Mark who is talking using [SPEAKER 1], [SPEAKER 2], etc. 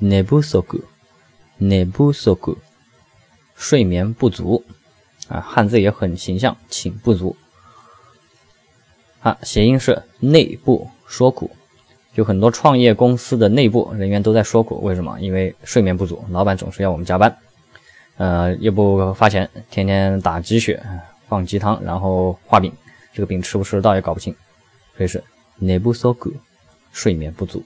[SPEAKER 1] 寝不内，寝不足，睡眠不足啊，汉字也很形象，寝不足。啊，谐音是内部说苦，就很多创业公司的内部人员都在说苦，为什么？因为睡眠不足，老板总是要我们加班，呃，又不发钱，天天打鸡血，放鸡汤，然后画饼，这个饼吃不吃得到也搞不清，所以是内部说苦，睡眠不足。